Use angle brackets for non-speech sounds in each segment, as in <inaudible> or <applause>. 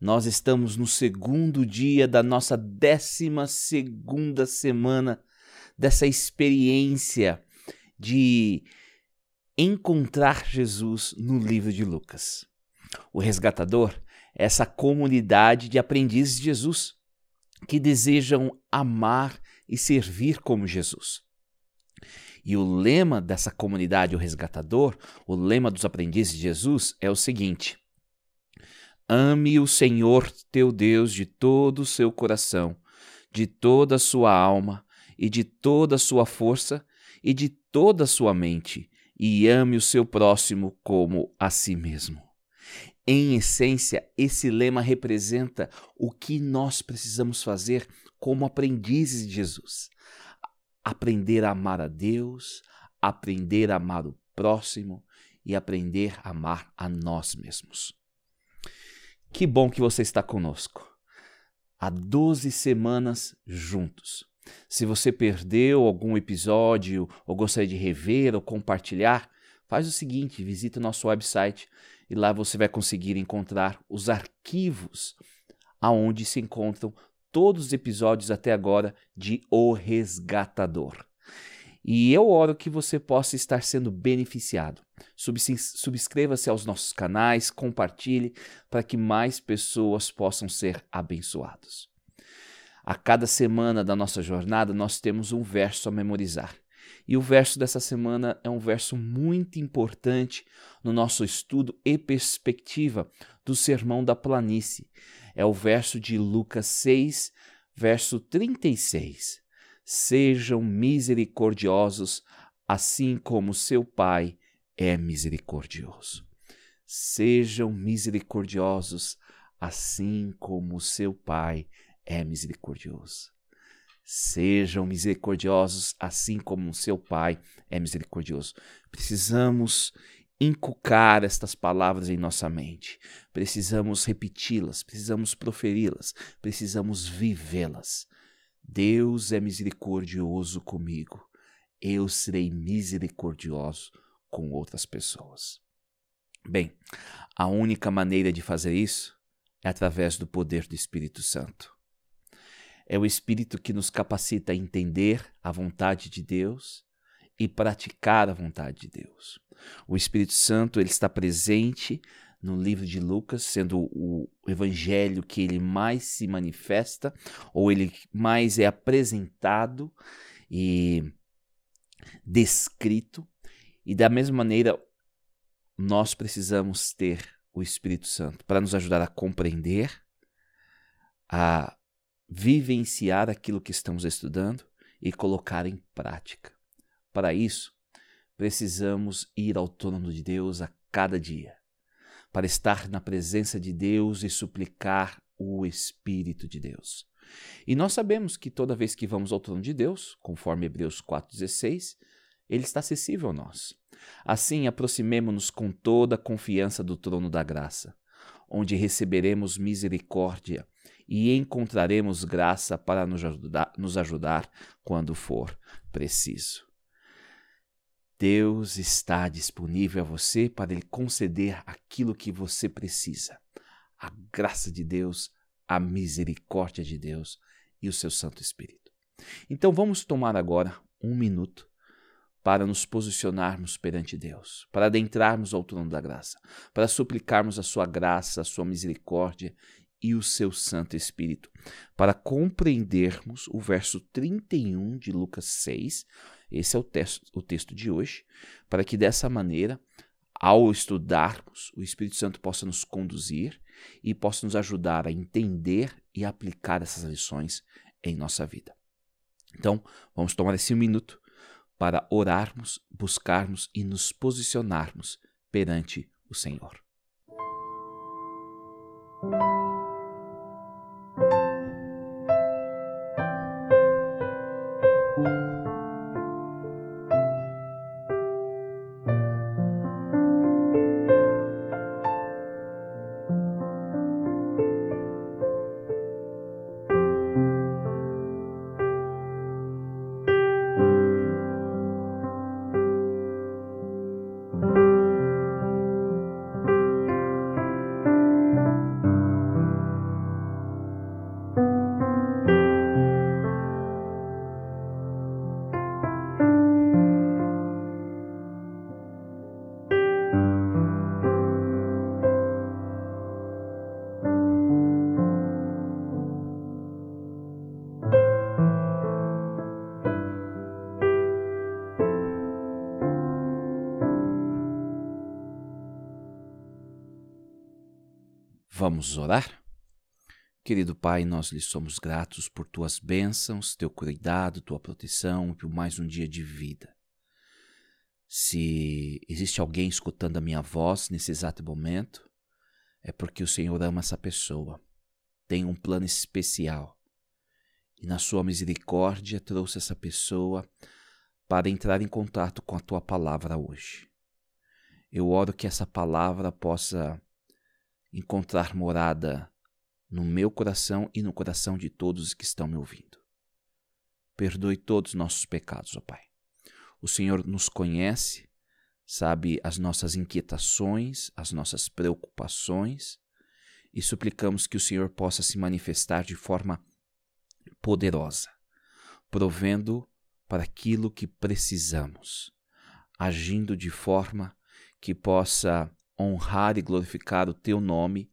Nós estamos no segundo dia da nossa décima segunda semana dessa experiência de encontrar Jesus no livro de Lucas. O resgatador é essa comunidade de aprendizes de Jesus que desejam amar e servir como Jesus. E o lema dessa comunidade, o resgatador, o lema dos aprendizes de Jesus é o seguinte: Ame o Senhor teu Deus de todo o seu coração, de toda a sua alma e de toda a sua força e de toda a sua mente, e ame o seu próximo como a si mesmo. Em essência, esse lema representa o que nós precisamos fazer como aprendizes de Jesus. Aprender a amar a Deus, aprender a amar o próximo e aprender a amar a nós mesmos. Que bom que você está conosco. Há 12 semanas juntos. Se você perdeu algum episódio ou gostaria de rever ou compartilhar, faz o seguinte: visite o nosso website e lá você vai conseguir encontrar os arquivos aonde se encontram todos os episódios até agora de O Resgatador. E eu oro que você possa estar sendo beneficiado. Subscreva-se aos nossos canais, compartilhe para que mais pessoas possam ser abençoados. A cada semana da nossa jornada, nós temos um verso a memorizar. E o verso dessa semana é um verso muito importante no nosso estudo e perspectiva do Sermão da Planície. É o verso de Lucas 6, verso 36 sejam misericordiosos, assim como seu Pai é misericordioso. Sejam misericordiosos, assim como seu Pai é misericordioso. Sejam misericordiosos, assim como seu Pai é misericordioso. Precisamos inculcar estas palavras em nossa mente. Precisamos repeti-las, precisamos proferi-las, precisamos vivê-las. Deus é misericordioso comigo, eu serei misericordioso com outras pessoas. Bem, a única maneira de fazer isso é através do poder do Espírito Santo. É o Espírito que nos capacita a entender a vontade de Deus e praticar a vontade de Deus. O Espírito Santo ele está presente no livro de Lucas, sendo o evangelho que ele mais se manifesta, ou ele mais é apresentado e descrito. E da mesma maneira, nós precisamos ter o Espírito Santo para nos ajudar a compreender, a vivenciar aquilo que estamos estudando e colocar em prática. Para isso, precisamos ir ao trono de Deus a cada dia para estar na presença de Deus e suplicar o Espírito de Deus. E nós sabemos que toda vez que vamos ao trono de Deus, conforme Hebreus 4,16, ele está acessível a nós. Assim, aproximemo-nos com toda a confiança do trono da graça, onde receberemos misericórdia e encontraremos graça para nos ajudar, nos ajudar quando for preciso. Deus está disponível a você para lhe conceder aquilo que você precisa. A graça de Deus, a misericórdia de Deus e o seu Santo Espírito. Então vamos tomar agora um minuto para nos posicionarmos perante Deus, para adentrarmos ao trono da graça, para suplicarmos a sua graça, a sua misericórdia e o seu Santo Espírito, para compreendermos o verso 31 de Lucas 6 esse é o texto, o texto de hoje, para que dessa maneira, ao estudarmos, o Espírito Santo possa nos conduzir e possa nos ajudar a entender e aplicar essas lições em nossa vida. Então, vamos tomar esse minuto para orarmos, buscarmos e nos posicionarmos perante o Senhor. Vamos orar? Querido Pai, nós lhe somos gratos por tuas bênçãos, teu cuidado, tua proteção e por mais um dia de vida. Se existe alguém escutando a minha voz nesse exato momento, é porque o Senhor ama essa pessoa, tem um plano especial e, na sua misericórdia, trouxe essa pessoa para entrar em contato com a tua palavra hoje. Eu oro que essa palavra possa encontrar morada no meu coração e no coração de todos os que estão me ouvindo. Perdoe todos os nossos pecados, ó Pai. O Senhor nos conhece, sabe as nossas inquietações, as nossas preocupações, e suplicamos que o Senhor possa se manifestar de forma poderosa, provendo para aquilo que precisamos, agindo de forma que possa honrar e glorificar o teu nome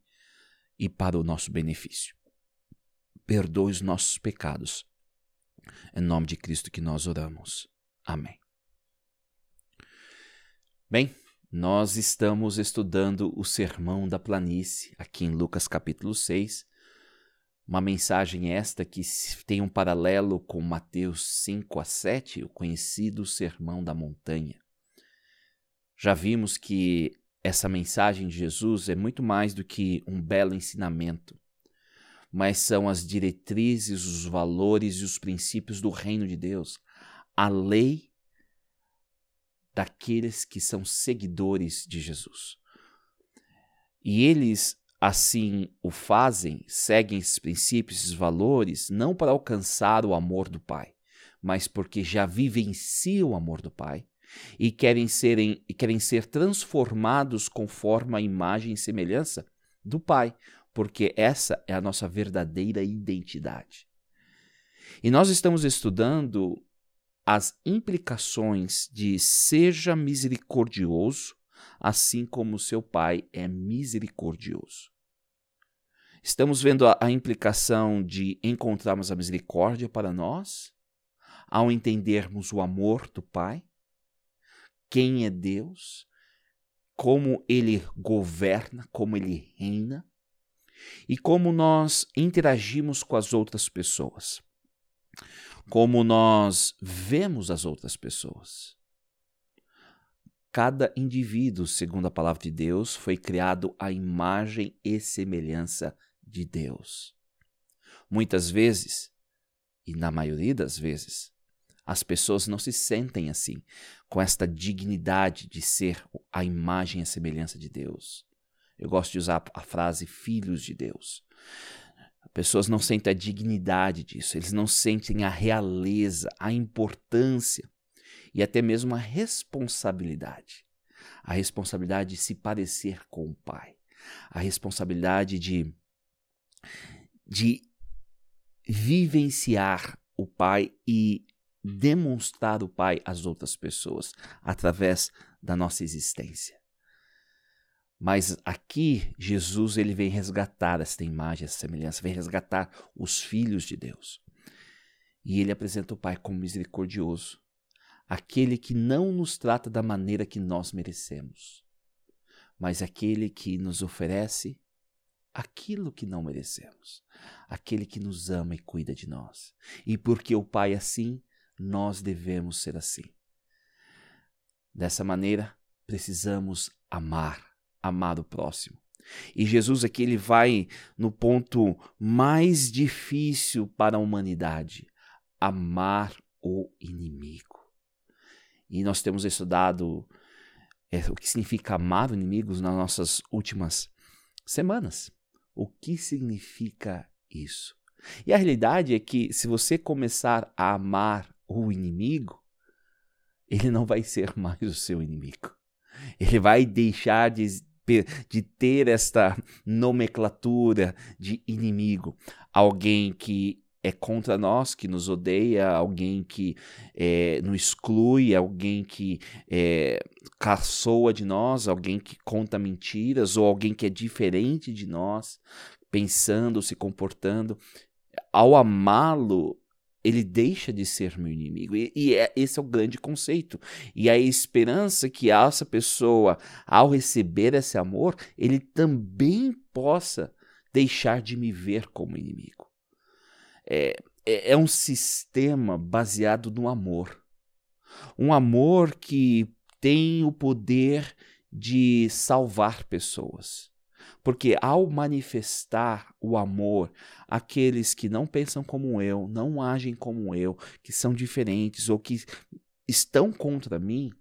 e para o nosso benefício. Perdoe os nossos pecados. Em nome de Cristo que nós oramos. Amém. Bem, nós estamos estudando o Sermão da Planície, aqui em Lucas capítulo 6. Uma mensagem esta que tem um paralelo com Mateus 5 a 7, o conhecido Sermão da Montanha. Já vimos que essa mensagem de Jesus é muito mais do que um belo ensinamento, mas são as diretrizes, os valores e os princípios do reino de Deus, a lei daqueles que são seguidores de Jesus. E eles assim o fazem, seguem esses princípios, esses valores, não para alcançar o amor do Pai, mas porque já vivenciam o amor do Pai e querem, serem, e querem ser transformados conforme a imagem e semelhança do Pai, porque essa é a nossa verdadeira identidade. E nós estamos estudando as implicações de seja misericordioso, assim como seu Pai é misericordioso. Estamos vendo a, a implicação de encontrarmos a misericórdia para nós, ao entendermos o amor do Pai, quem é Deus, como ele governa, como ele reina e como nós interagimos com as outras pessoas, como nós vemos as outras pessoas. Cada indivíduo, segundo a palavra de Deus, foi criado à imagem e semelhança de Deus. Muitas vezes, e na maioria das vezes, as pessoas não se sentem assim, com esta dignidade de ser a imagem e a semelhança de Deus. Eu gosto de usar a frase filhos de Deus. As pessoas não sentem a dignidade disso, eles não sentem a realeza, a importância e até mesmo a responsabilidade. A responsabilidade de se parecer com o Pai. A responsabilidade de, de vivenciar o Pai e demonstrar o Pai às outras pessoas através da nossa existência. Mas aqui Jesus ele vem resgatar esta imagem, essa semelhança, vem resgatar os filhos de Deus. E ele apresenta o Pai como misericordioso, aquele que não nos trata da maneira que nós merecemos, mas aquele que nos oferece aquilo que não merecemos, aquele que nos ama e cuida de nós. E porque o Pai assim, nós devemos ser assim. Dessa maneira, precisamos amar, amar o próximo. E Jesus aqui ele vai no ponto mais difícil para a humanidade: amar o inimigo. E nós temos estudado é, o que significa amar o inimigo nas nossas últimas semanas. O que significa isso? E a realidade é que se você começar a amar o inimigo, ele não vai ser <laughs> mais o seu inimigo. Ele vai deixar de, de ter esta nomenclatura de inimigo. Alguém que é contra nós, que nos odeia, alguém que é, nos exclui, alguém que é, caçoa de nós, alguém que conta mentiras, ou alguém que é diferente de nós, pensando, se comportando. Ao amá-lo, ele deixa de ser meu inimigo. E, e é, esse é o grande conceito. E a esperança que essa pessoa, ao receber esse amor, ele também possa deixar de me ver como inimigo. É, é, é um sistema baseado no amor. Um amor que tem o poder de salvar pessoas. Porque ao manifestar o amor àqueles que não pensam como eu, não agem como eu, que são diferentes ou que estão contra mim,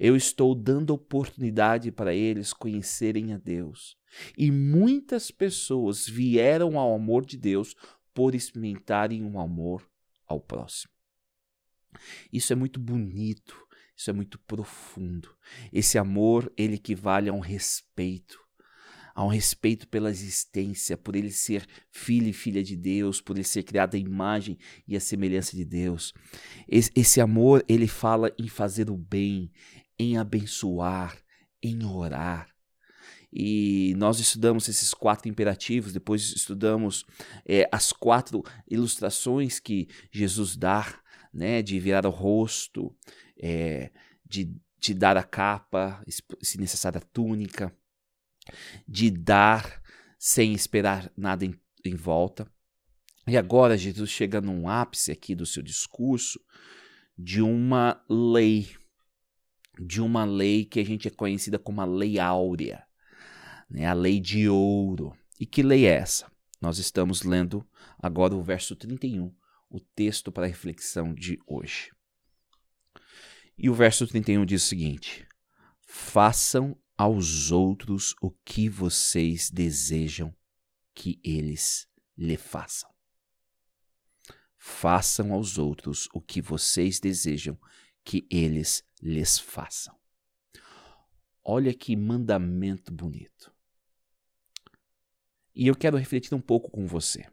eu estou dando oportunidade para eles conhecerem a Deus. E muitas pessoas vieram ao amor de Deus por experimentarem um amor ao próximo. Isso é muito bonito, isso é muito profundo. Esse amor, ele equivale a um respeito há um respeito pela existência, por ele ser filho e filha de Deus, por ele ser criado à imagem e à semelhança de Deus. Esse, esse amor, ele fala em fazer o bem, em abençoar, em orar. E nós estudamos esses quatro imperativos, depois estudamos é, as quatro ilustrações que Jesus dá, né, de virar o rosto, é, de, de dar a capa, se necessária a túnica, de dar sem esperar nada em, em volta. E agora Jesus chega num ápice aqui do seu discurso de uma lei, de uma lei que a gente é conhecida como a lei áurea, né? a lei de ouro. E que lei é essa? Nós estamos lendo agora o verso 31, o texto para a reflexão de hoje. E o verso 31 diz o seguinte: Façam aos outros o que vocês desejam que eles lhe façam. Façam aos outros o que vocês desejam que eles lhes façam. Olha que mandamento bonito. E eu quero refletir um pouco com você.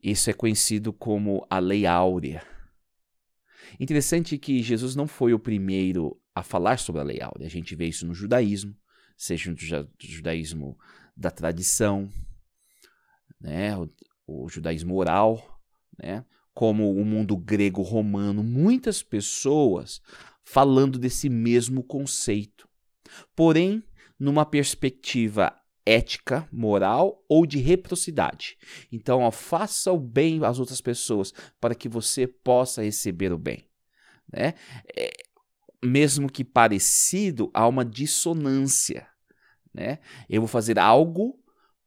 Isso é conhecido como a Lei Áurea. Interessante que Jesus não foi o primeiro a falar sobre a lei áurea. A gente vê isso no judaísmo, seja no judaísmo da tradição, né, o, o judaísmo oral, né, como o mundo grego-romano, muitas pessoas falando desse mesmo conceito. Porém, numa perspectiva ética, moral ou de reciprocidade. Então, ó, faça o bem às outras pessoas para que você possa receber o bem. Né? É, mesmo que parecido, há uma dissonância. Né? Eu vou fazer algo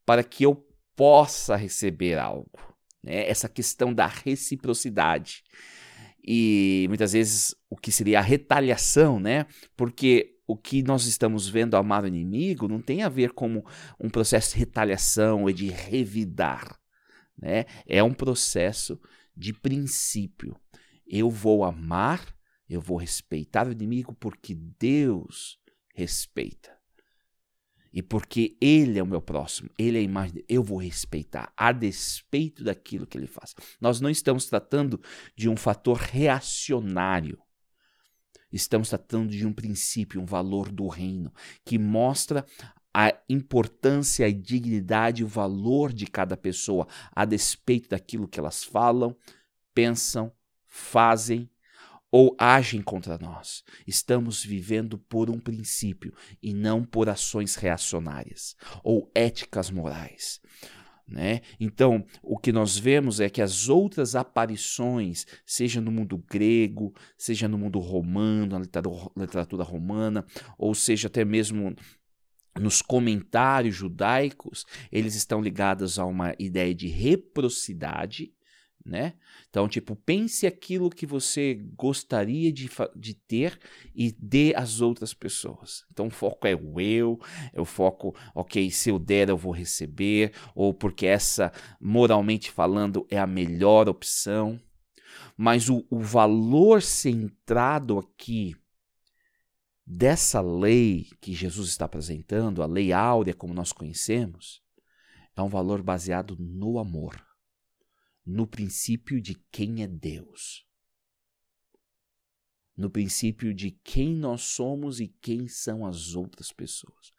para que eu possa receber algo. Né? Essa questão da reciprocidade. E muitas vezes o que seria a retaliação, né? Porque o que nós estamos vendo amar o inimigo não tem a ver com um processo de retaliação e de revidar. Né? É um processo de princípio. Eu vou amar eu vou respeitar o inimigo porque Deus respeita. E porque Ele é o meu próximo, Ele é a imagem eu vou respeitar, a despeito daquilo que Ele faz. Nós não estamos tratando de um fator reacionário. Estamos tratando de um princípio, um valor do reino, que mostra a importância, a dignidade, o valor de cada pessoa, a despeito daquilo que elas falam, pensam, fazem ou agem contra nós. Estamos vivendo por um princípio e não por ações reacionárias ou éticas morais. Né? Então, o que nós vemos é que as outras aparições, seja no mundo grego, seja no mundo romano, na literatura romana, ou seja até mesmo nos comentários judaicos, eles estão ligados a uma ideia de reciprocidade, né? Então, tipo, pense aquilo que você gostaria de, de ter e dê às outras pessoas. Então, o foco é o eu, é o foco, ok, se eu der eu vou receber, ou porque essa, moralmente falando, é a melhor opção. Mas o, o valor centrado aqui dessa lei que Jesus está apresentando, a lei áurea como nós conhecemos, é um valor baseado no amor no princípio de quem é Deus. No princípio de quem nós somos e quem são as outras pessoas.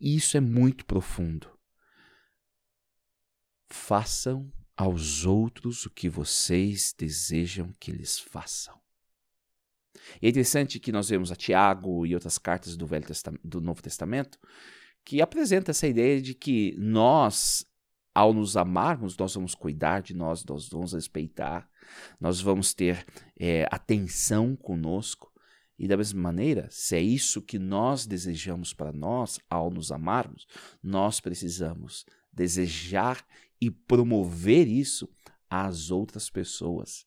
Isso é muito profundo. Façam aos outros o que vocês desejam que eles façam. É interessante que nós vemos a Tiago e outras cartas do, Velho do Novo Testamento que apresenta essa ideia de que nós ao nos amarmos, nós vamos cuidar de nós, nós vamos respeitar, nós vamos ter é, atenção conosco. E da mesma maneira, se é isso que nós desejamos para nós ao nos amarmos, nós precisamos desejar e promover isso às outras pessoas,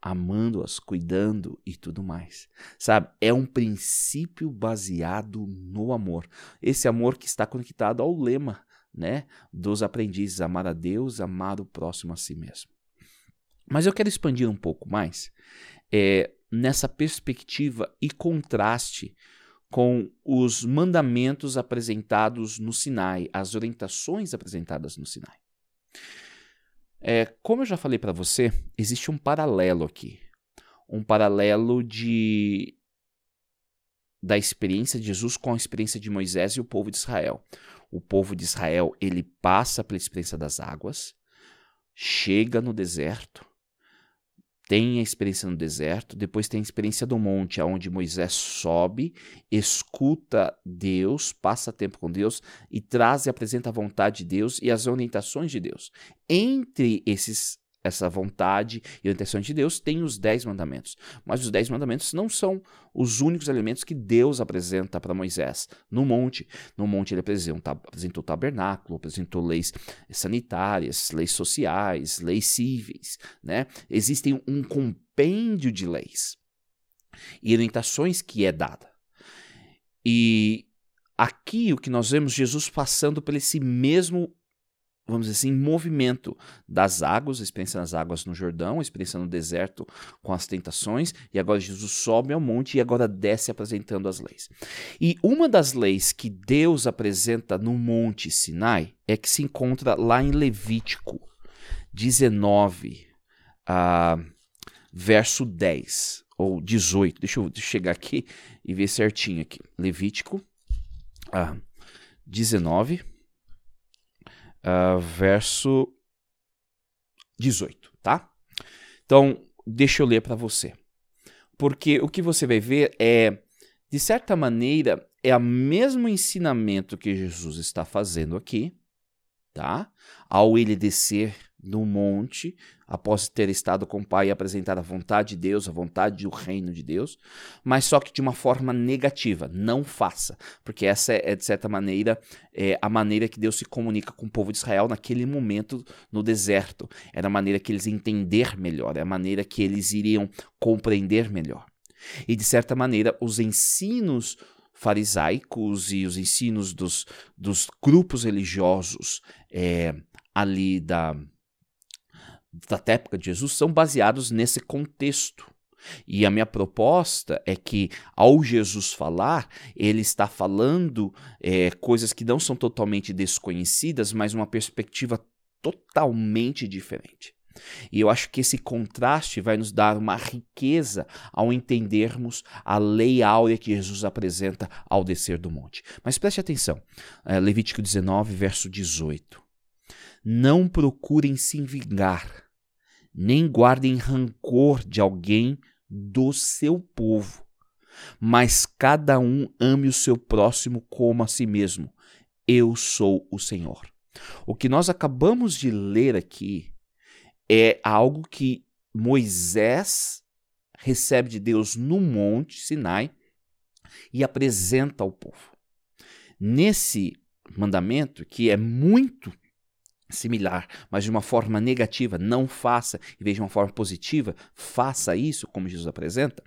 amando-as, cuidando e tudo mais. Sabe? É um princípio baseado no amor. Esse amor que está conectado ao lema né, dos aprendizes, amar a Deus, amar o próximo a si mesmo. Mas eu quero expandir um pouco mais é, nessa perspectiva e contraste com os mandamentos apresentados no Sinai, as orientações apresentadas no Sinai. É, como eu já falei para você, existe um paralelo aqui, um paralelo de da experiência de Jesus com a experiência de Moisés e o povo de Israel o povo de Israel ele passa pela experiência das águas, chega no deserto, tem a experiência no deserto, depois tem a experiência do monte, aonde Moisés sobe, escuta Deus, passa tempo com Deus e traz e apresenta a vontade de Deus e as orientações de Deus. Entre esses essa vontade e a intenção de Deus, tem os dez mandamentos. Mas os dez mandamentos não são os únicos elementos que Deus apresenta para Moisés no monte. No monte ele apresentou tabernáculo, apresentou leis sanitárias, leis sociais, leis cíveis. Né? Existem um compêndio de leis e orientações que é dada. E aqui o que nós vemos Jesus passando por esse mesmo vamos dizer assim, movimento das águas, a experiência nas águas no Jordão, a experiência no deserto com as tentações, e agora Jesus sobe ao monte e agora desce apresentando as leis. E uma das leis que Deus apresenta no Monte Sinai é que se encontra lá em Levítico 19, uh, verso 10 ou 18. Deixa eu, chegar aqui e ver certinho aqui. Levítico uh, 19 uh, verso 18, tá? Então, deixa eu ler para você. Porque o que você vai ver é, de certa maneira, é o mesmo ensinamento que Jesus está fazendo aqui, tá? Ao ele descer no monte, após ter estado com o Pai e apresentar a vontade de Deus, a vontade do reino de Deus, mas só que de uma forma negativa. Não faça, porque essa é, de certa maneira, é a maneira que Deus se comunica com o povo de Israel naquele momento no deserto. Era a maneira que eles entender melhor, é a maneira que eles iriam compreender melhor. E de certa maneira, os ensinos farisaicos e os ensinos dos, dos grupos religiosos é, ali da da época de Jesus são baseados nesse contexto. E a minha proposta é que, ao Jesus falar, ele está falando é, coisas que não são totalmente desconhecidas, mas uma perspectiva totalmente diferente. E eu acho que esse contraste vai nos dar uma riqueza ao entendermos a lei áurea que Jesus apresenta ao descer do monte. Mas preste atenção, é, Levítico 19, verso 18. Não procurem se vingar nem guardem rancor de alguém do seu povo, mas cada um ame o seu próximo como a si mesmo. Eu sou o Senhor. O que nós acabamos de ler aqui é algo que Moisés recebe de Deus no monte Sinai e apresenta ao povo. nesse mandamento, que é muito similar, mas de uma forma negativa, não faça, em vez de uma forma positiva, faça isso, como Jesus apresenta,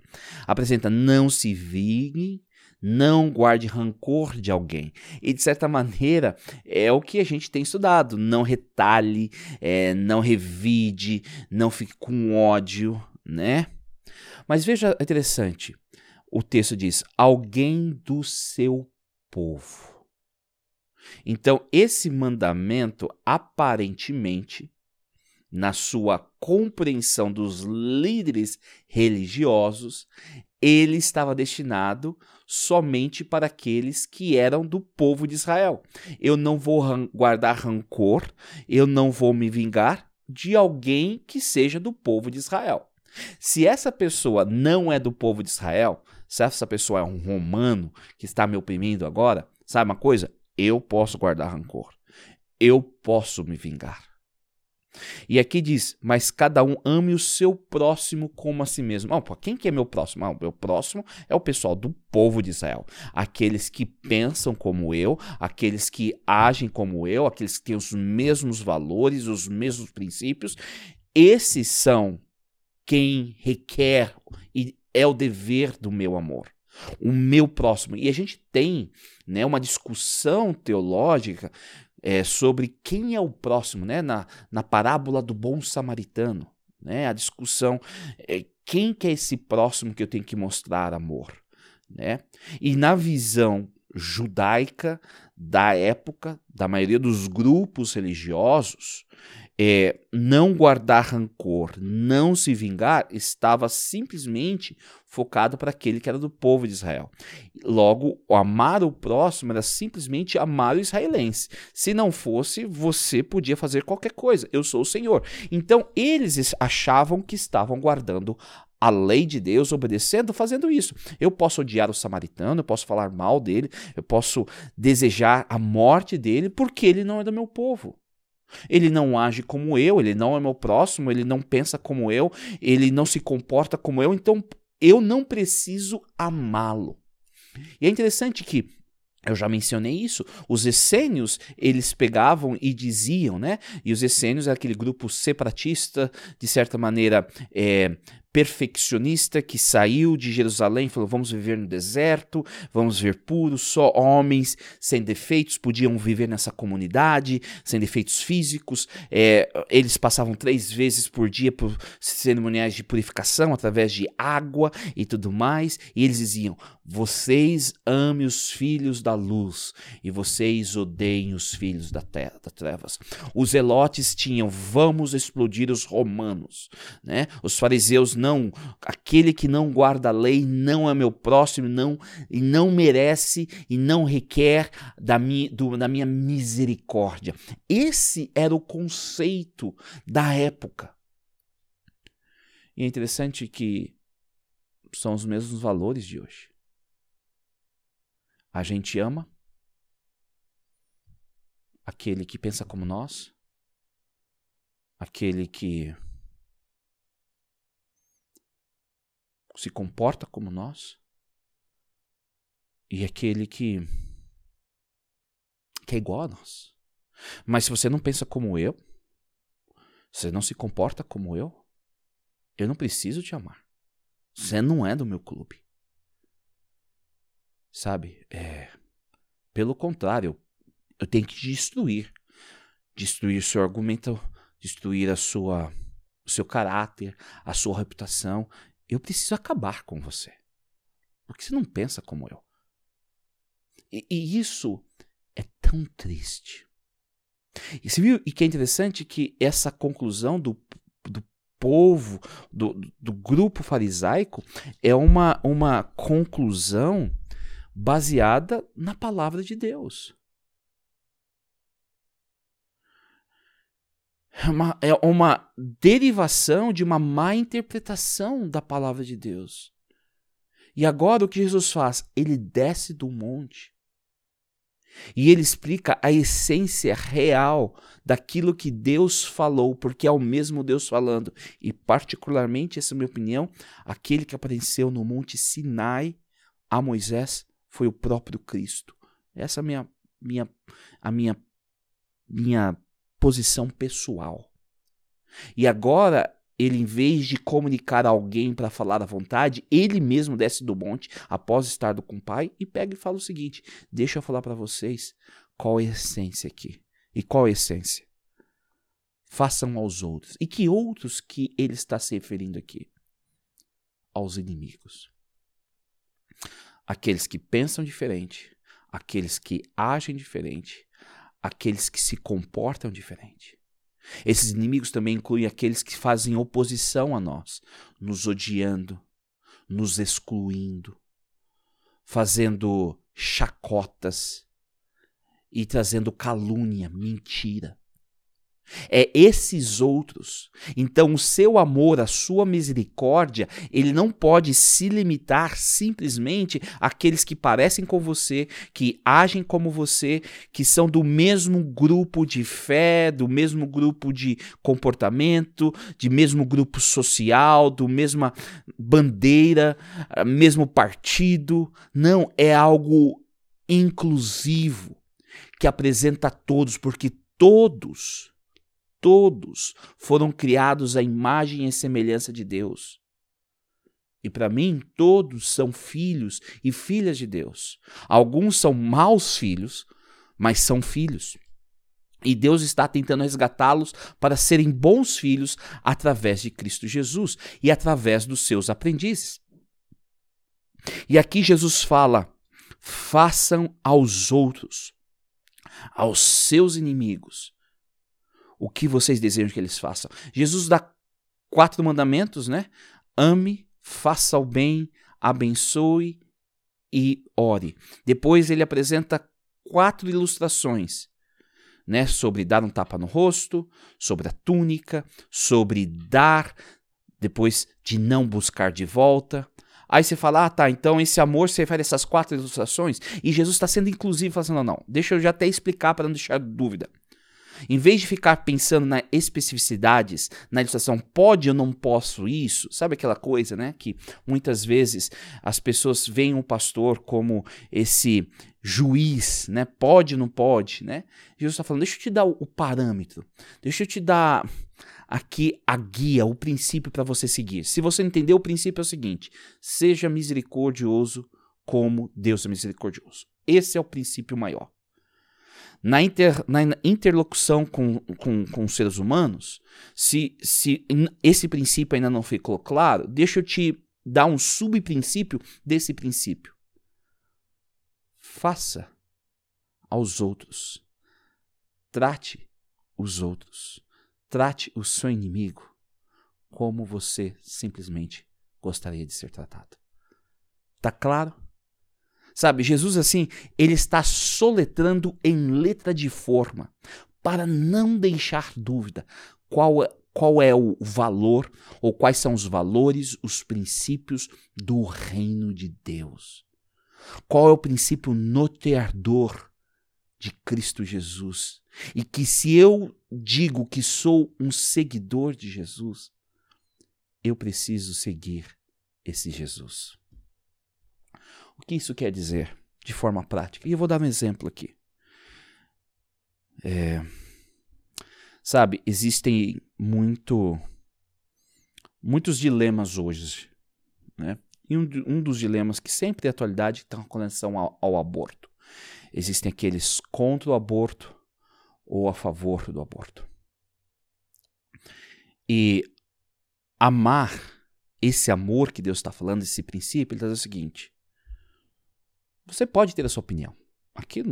apresenta não se vingue, não guarde rancor de alguém. E de certa maneira é o que a gente tem estudado. Não retalhe, é, não revide, não fique com ódio, né? Mas veja interessante, o texto diz: alguém do seu povo. Então, esse mandamento, aparentemente, na sua compreensão dos líderes religiosos, ele estava destinado somente para aqueles que eram do povo de Israel. Eu não vou guardar rancor, eu não vou me vingar de alguém que seja do povo de Israel. Se essa pessoa não é do povo de Israel, se essa pessoa é um romano que está me oprimindo agora, sabe uma coisa? Eu posso guardar rancor. Eu posso me vingar. E aqui diz: Mas cada um ame o seu próximo como a si mesmo. Oh, quem que é meu próximo? Ah, meu próximo é o pessoal do povo de Israel. Aqueles que pensam como eu, aqueles que agem como eu, aqueles que têm os mesmos valores, os mesmos princípios. Esses são quem requer e é o dever do meu amor o meu próximo. E a gente tem né, uma discussão teológica é, sobre quem é o próximo, né? Na, na parábola do bom samaritano, né? A discussão é quem que é esse próximo que eu tenho que mostrar amor, né? E na visão judaica da época, da maioria dos grupos religiosos, é, não guardar rancor, não se vingar, estava simplesmente focado para aquele que era do povo de Israel. Logo, amar o próximo era simplesmente amar o israelense. Se não fosse, você podia fazer qualquer coisa. Eu sou o Senhor. Então, eles achavam que estavam guardando a lei de Deus, obedecendo, fazendo isso. Eu posso odiar o samaritano, eu posso falar mal dele, eu posso desejar a morte dele, porque ele não é do meu povo. Ele não age como eu, ele não é meu próximo, ele não pensa como eu, ele não se comporta como eu, então eu não preciso amá-lo. E é interessante que eu já mencionei isso. Os essênios, eles pegavam e diziam, né? E os essênios é aquele grupo separatista, de certa maneira, é, perfeccionista que saiu de Jerusalém e falou: vamos viver no deserto, vamos viver puros, só homens sem defeitos podiam viver nessa comunidade, sem defeitos físicos. É, eles passavam três vezes por dia por cerimoniais de purificação através de água e tudo mais. E eles diziam: vocês amem os filhos da luz e vocês odeiem os filhos da, terra, da trevas. Os elotes tinham: vamos explodir os romanos. Né? Os fariseus não, aquele que não guarda a lei não é meu próximo, não e não merece e não requer da minha, do, da minha misericórdia. Esse era o conceito da época. E é interessante que são os mesmos valores de hoje. A gente ama aquele que pensa como nós, aquele que se comporta como nós e aquele que, que é igual a nós. Mas se você não pensa como eu, se você não se comporta como eu, eu não preciso te amar. Você não é do meu clube. Sabe? É, pelo contrário, eu tenho que destruir. Destruir seu argumento, destruir a sua, o seu caráter, a sua reputação eu preciso acabar com você. Porque você não pensa como eu. E, e isso é tão triste. E você viu e que é interessante que essa conclusão do, do povo, do, do grupo farisaico, é uma, uma conclusão baseada na palavra de Deus. É uma, é uma derivação de uma má interpretação da palavra de Deus. E agora o que Jesus faz? Ele desce do monte e ele explica a essência real daquilo que Deus falou, porque é o mesmo Deus falando. E, particularmente, essa é a minha opinião, aquele que apareceu no Monte Sinai a Moisés foi o próprio Cristo. Essa é a minha, minha, a minha, minha posição pessoal. E agora ele, em vez de comunicar a alguém para falar à vontade, ele mesmo desce do monte após estar com o pai e pega e fala o seguinte: Deixa eu falar para vocês qual é a essência aqui. E qual é a essência? Façam aos outros. E que outros que ele está se referindo aqui? Aos inimigos. Aqueles que pensam diferente, aqueles que agem diferente, aqueles que se comportam diferente. Esses inimigos também incluem aqueles que fazem oposição a nós, nos odiando, nos excluindo, fazendo chacotas e trazendo calúnia, mentira é esses outros. Então, o seu amor, a sua misericórdia, ele não pode se limitar simplesmente àqueles que parecem com você, que agem como você, que são do mesmo grupo de fé, do mesmo grupo de comportamento, de mesmo grupo social, do mesma bandeira, mesmo partido. Não, é algo inclusivo que apresenta a todos, porque todos todos foram criados à imagem e semelhança de Deus. E para mim, todos são filhos e filhas de Deus. Alguns são maus filhos, mas são filhos. E Deus está tentando resgatá-los para serem bons filhos através de Cristo Jesus e através dos seus aprendizes. E aqui Jesus fala: façam aos outros, aos seus inimigos, o que vocês desejam que eles façam. Jesus dá quatro mandamentos, né? Ame, faça o bem, abençoe e ore. Depois ele apresenta quatro ilustrações, né, sobre dar um tapa no rosto, sobre a túnica, sobre dar, depois de não buscar de volta. Aí você fala, ah, tá, então esse amor se refere a essas quatro ilustrações. E Jesus está sendo inclusivo, falando, não, não, deixa eu já até explicar para não deixar dúvida. Em vez de ficar pensando nas especificidades, na ilustração, pode ou não posso isso, sabe aquela coisa, né? Que muitas vezes as pessoas veem o pastor como esse juiz, né? Pode ou não pode, né? Jesus está falando, deixa eu te dar o parâmetro, deixa eu te dar aqui a guia, o princípio para você seguir. Se você entender, o princípio é o seguinte: seja misericordioso como Deus é misericordioso. Esse é o princípio maior na, inter, na interlocução com, com, com os seres humanos, se, se esse princípio ainda não ficou claro, deixa eu te dar um subprincípio desse princípio. Faça aos outros. Trate os outros. Trate o seu inimigo como você simplesmente gostaria de ser tratado. Tá claro? Sabe, Jesus assim, ele está soletrando em letra de forma para não deixar dúvida qual é, qual é o valor ou quais são os valores, os princípios do reino de Deus. Qual é o princípio noteador de Cristo Jesus? E que se eu digo que sou um seguidor de Jesus, eu preciso seguir esse Jesus. O que isso quer dizer de forma prática? E eu vou dar um exemplo aqui. É, sabe, existem muito, muitos dilemas hoje. Né? E um, um dos dilemas que sempre é atualidade está com relação ao, ao aborto. Existem aqueles contra o aborto ou a favor do aborto. E amar, esse amor que Deus está falando, esse princípio, ele está dizendo o seguinte: você pode ter a sua opinião. Aqui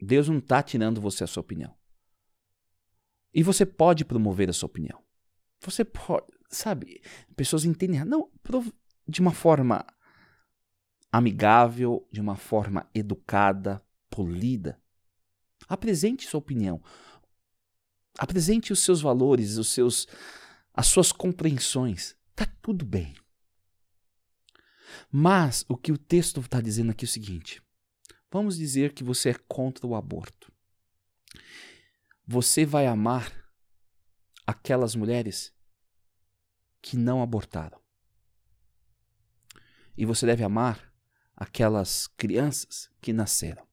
Deus não está tirando você a sua opinião. E você pode promover a sua opinião. Você pode, sabe? Pessoas entendem, não, de uma forma amigável, de uma forma educada, polida. Apresente sua opinião. Apresente os seus valores, os seus as suas compreensões. Tá tudo bem. Mas o que o texto está dizendo aqui é o seguinte: vamos dizer que você é contra o aborto. Você vai amar aquelas mulheres que não abortaram. E você deve amar aquelas crianças que nasceram.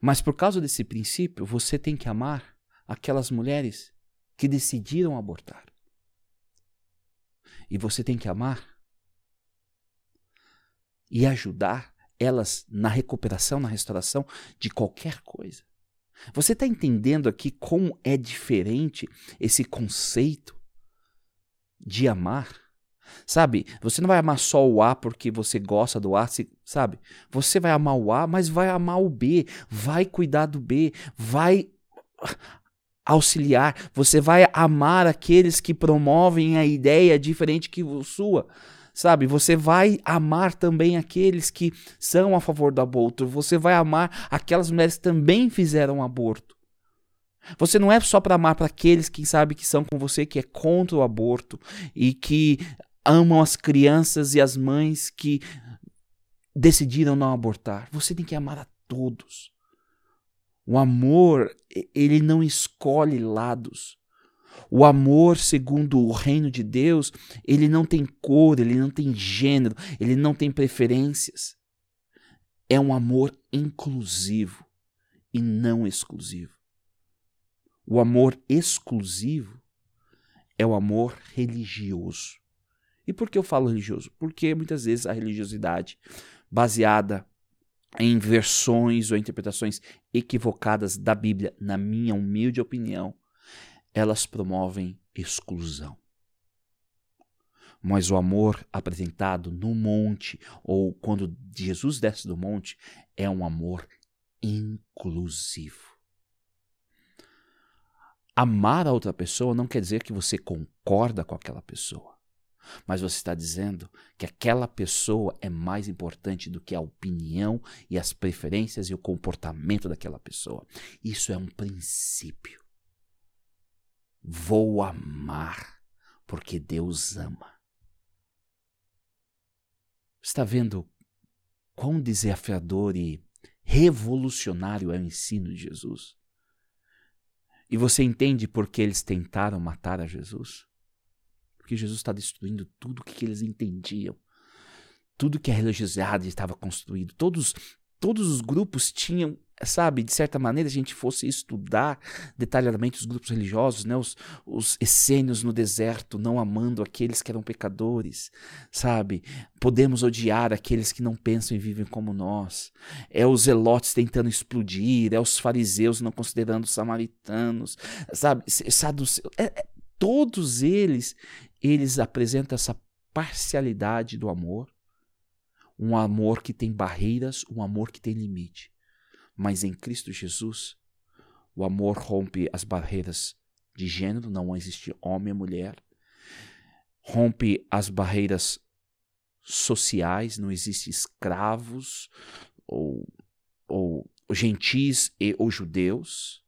Mas por causa desse princípio, você tem que amar aquelas mulheres que decidiram abortar. E você tem que amar e ajudar elas na recuperação, na restauração de qualquer coisa. Você está entendendo aqui como é diferente esse conceito de amar? Sabe, você não vai amar só o A porque você gosta do A, sabe? Você vai amar o A, mas vai amar o B, vai cuidar do B, vai auxiliar, você vai amar aqueles que promovem a ideia diferente que sua. Sabe, você vai amar também aqueles que são a favor do aborto, você vai amar aquelas mulheres que também fizeram aborto. Você não é só para amar para aqueles que sabe que são com você que é contra o aborto e que amam as crianças e as mães que decidiram não abortar. Você tem que amar a todos. O amor, ele não escolhe lados. O amor, segundo o reino de Deus, ele não tem cor, ele não tem gênero, ele não tem preferências. É um amor inclusivo e não exclusivo. O amor exclusivo é o amor religioso. E por que eu falo religioso? Porque muitas vezes a religiosidade baseada em versões ou interpretações equivocadas da Bíblia, na minha humilde opinião, elas promovem exclusão. Mas o amor apresentado no monte, ou quando Jesus desce do monte, é um amor inclusivo. Amar a outra pessoa não quer dizer que você concorda com aquela pessoa. Mas você está dizendo que aquela pessoa é mais importante do que a opinião e as preferências e o comportamento daquela pessoa. Isso é um princípio. Vou amar porque Deus ama. Está vendo quão desafiador e revolucionário é o ensino de Jesus? E você entende por que eles tentaram matar a Jesus? Porque Jesus está destruindo tudo o que eles entendiam. Tudo que a religiosidade estava construído. Todos, todos os grupos tinham, sabe, de certa maneira, a gente fosse estudar detalhadamente os grupos religiosos, né, os, os essênios no deserto, não amando aqueles que eram pecadores, sabe? Podemos odiar aqueles que não pensam e vivem como nós. É os zelotes tentando explodir, é os fariseus não considerando os samaritanos, sabe? É, é, todos eles eles apresentam essa parcialidade do amor, um amor que tem barreiras, um amor que tem limite. Mas em Cristo Jesus, o amor rompe as barreiras de gênero, não existe homem e mulher, rompe as barreiras sociais, não existe escravos ou, ou gentis e ou judeus,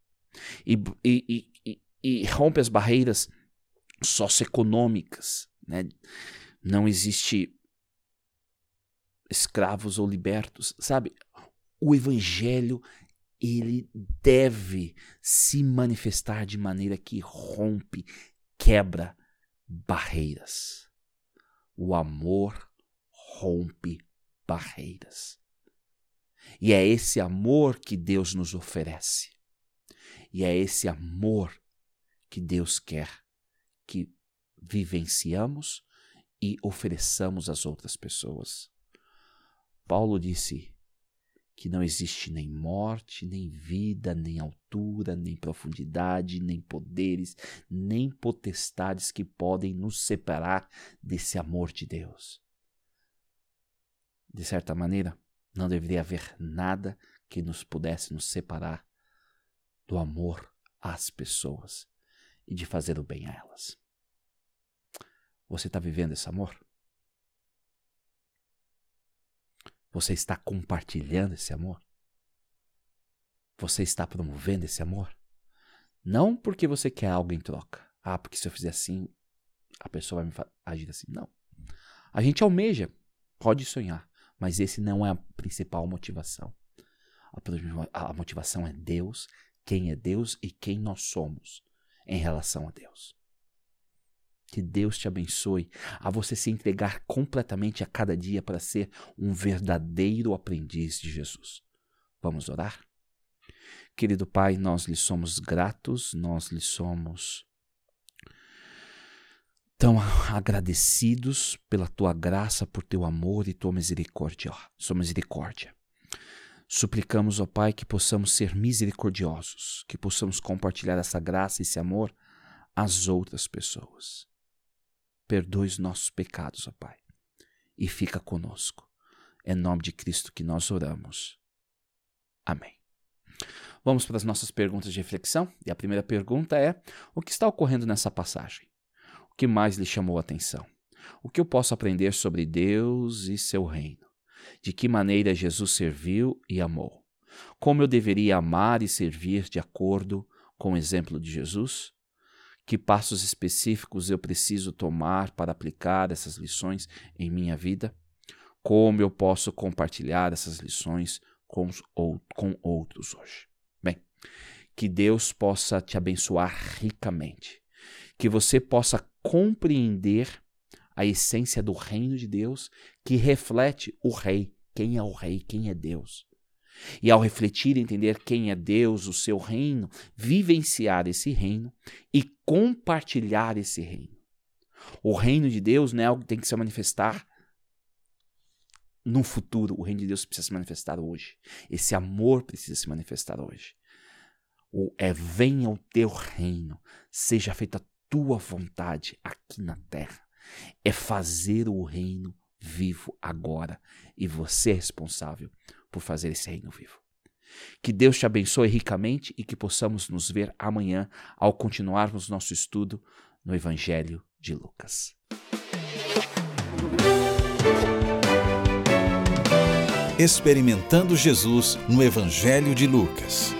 e, e, e, e rompe as barreiras socioeconômicas. Né? Não existe escravos ou libertos, sabe? O evangelho ele deve se manifestar de maneira que rompe, quebra barreiras. O amor rompe barreiras. E é esse amor que Deus nos oferece. E é esse amor que Deus quer que vivenciamos e ofereçamos às outras pessoas. Paulo disse que não existe nem morte, nem vida, nem altura, nem profundidade, nem poderes, nem potestades que podem nos separar desse amor de Deus. De certa maneira, não deveria haver nada que nos pudesse nos separar do amor às pessoas e de fazer o bem a elas. Você está vivendo esse amor? Você está compartilhando esse amor? Você está promovendo esse amor? Não porque você quer algo em troca. Ah, porque se eu fizer assim, a pessoa vai me agir assim. Não. A gente almeja, pode sonhar, mas esse não é a principal motivação. A motivação é Deus, quem é Deus e quem nós somos em relação a Deus. Que Deus te abençoe a você se entregar completamente a cada dia para ser um verdadeiro aprendiz de Jesus. Vamos orar? Querido Pai, nós lhe somos gratos, nós lhe somos tão agradecidos pela tua graça, por teu amor e tua misericórdia, sua misericórdia. Suplicamos, ó Pai, que possamos ser misericordiosos, que possamos compartilhar essa graça e esse amor às outras pessoas. Perdoe os nossos pecados, ó Pai, e fica conosco. É em nome de Cristo que nós oramos. Amém. Vamos para as nossas perguntas de reflexão. E a primeira pergunta é: o que está ocorrendo nessa passagem? O que mais lhe chamou a atenção? O que eu posso aprender sobre Deus e seu reino? De que maneira Jesus serviu e amou? Como eu deveria amar e servir de acordo com o exemplo de Jesus? Que passos específicos eu preciso tomar para aplicar essas lições em minha vida? Como eu posso compartilhar essas lições com, ou, com outros hoje? Bem, que Deus possa te abençoar ricamente, que você possa compreender a essência do reino de Deus que reflete o rei, quem é o rei, quem é Deus. E ao refletir e entender quem é Deus, o seu reino, vivenciar esse reino e compartilhar esse reino. O reino de Deus não é algo que tem que se manifestar no futuro. O reino de Deus precisa se manifestar hoje. Esse amor precisa se manifestar hoje. O é venha o teu reino, seja feita a tua vontade aqui na terra. É fazer o reino vivo agora e você é responsável por fazer esse reino vivo. Que Deus te abençoe ricamente e que possamos nos ver amanhã ao continuarmos nosso estudo no Evangelho de Lucas. Experimentando Jesus no Evangelho de Lucas.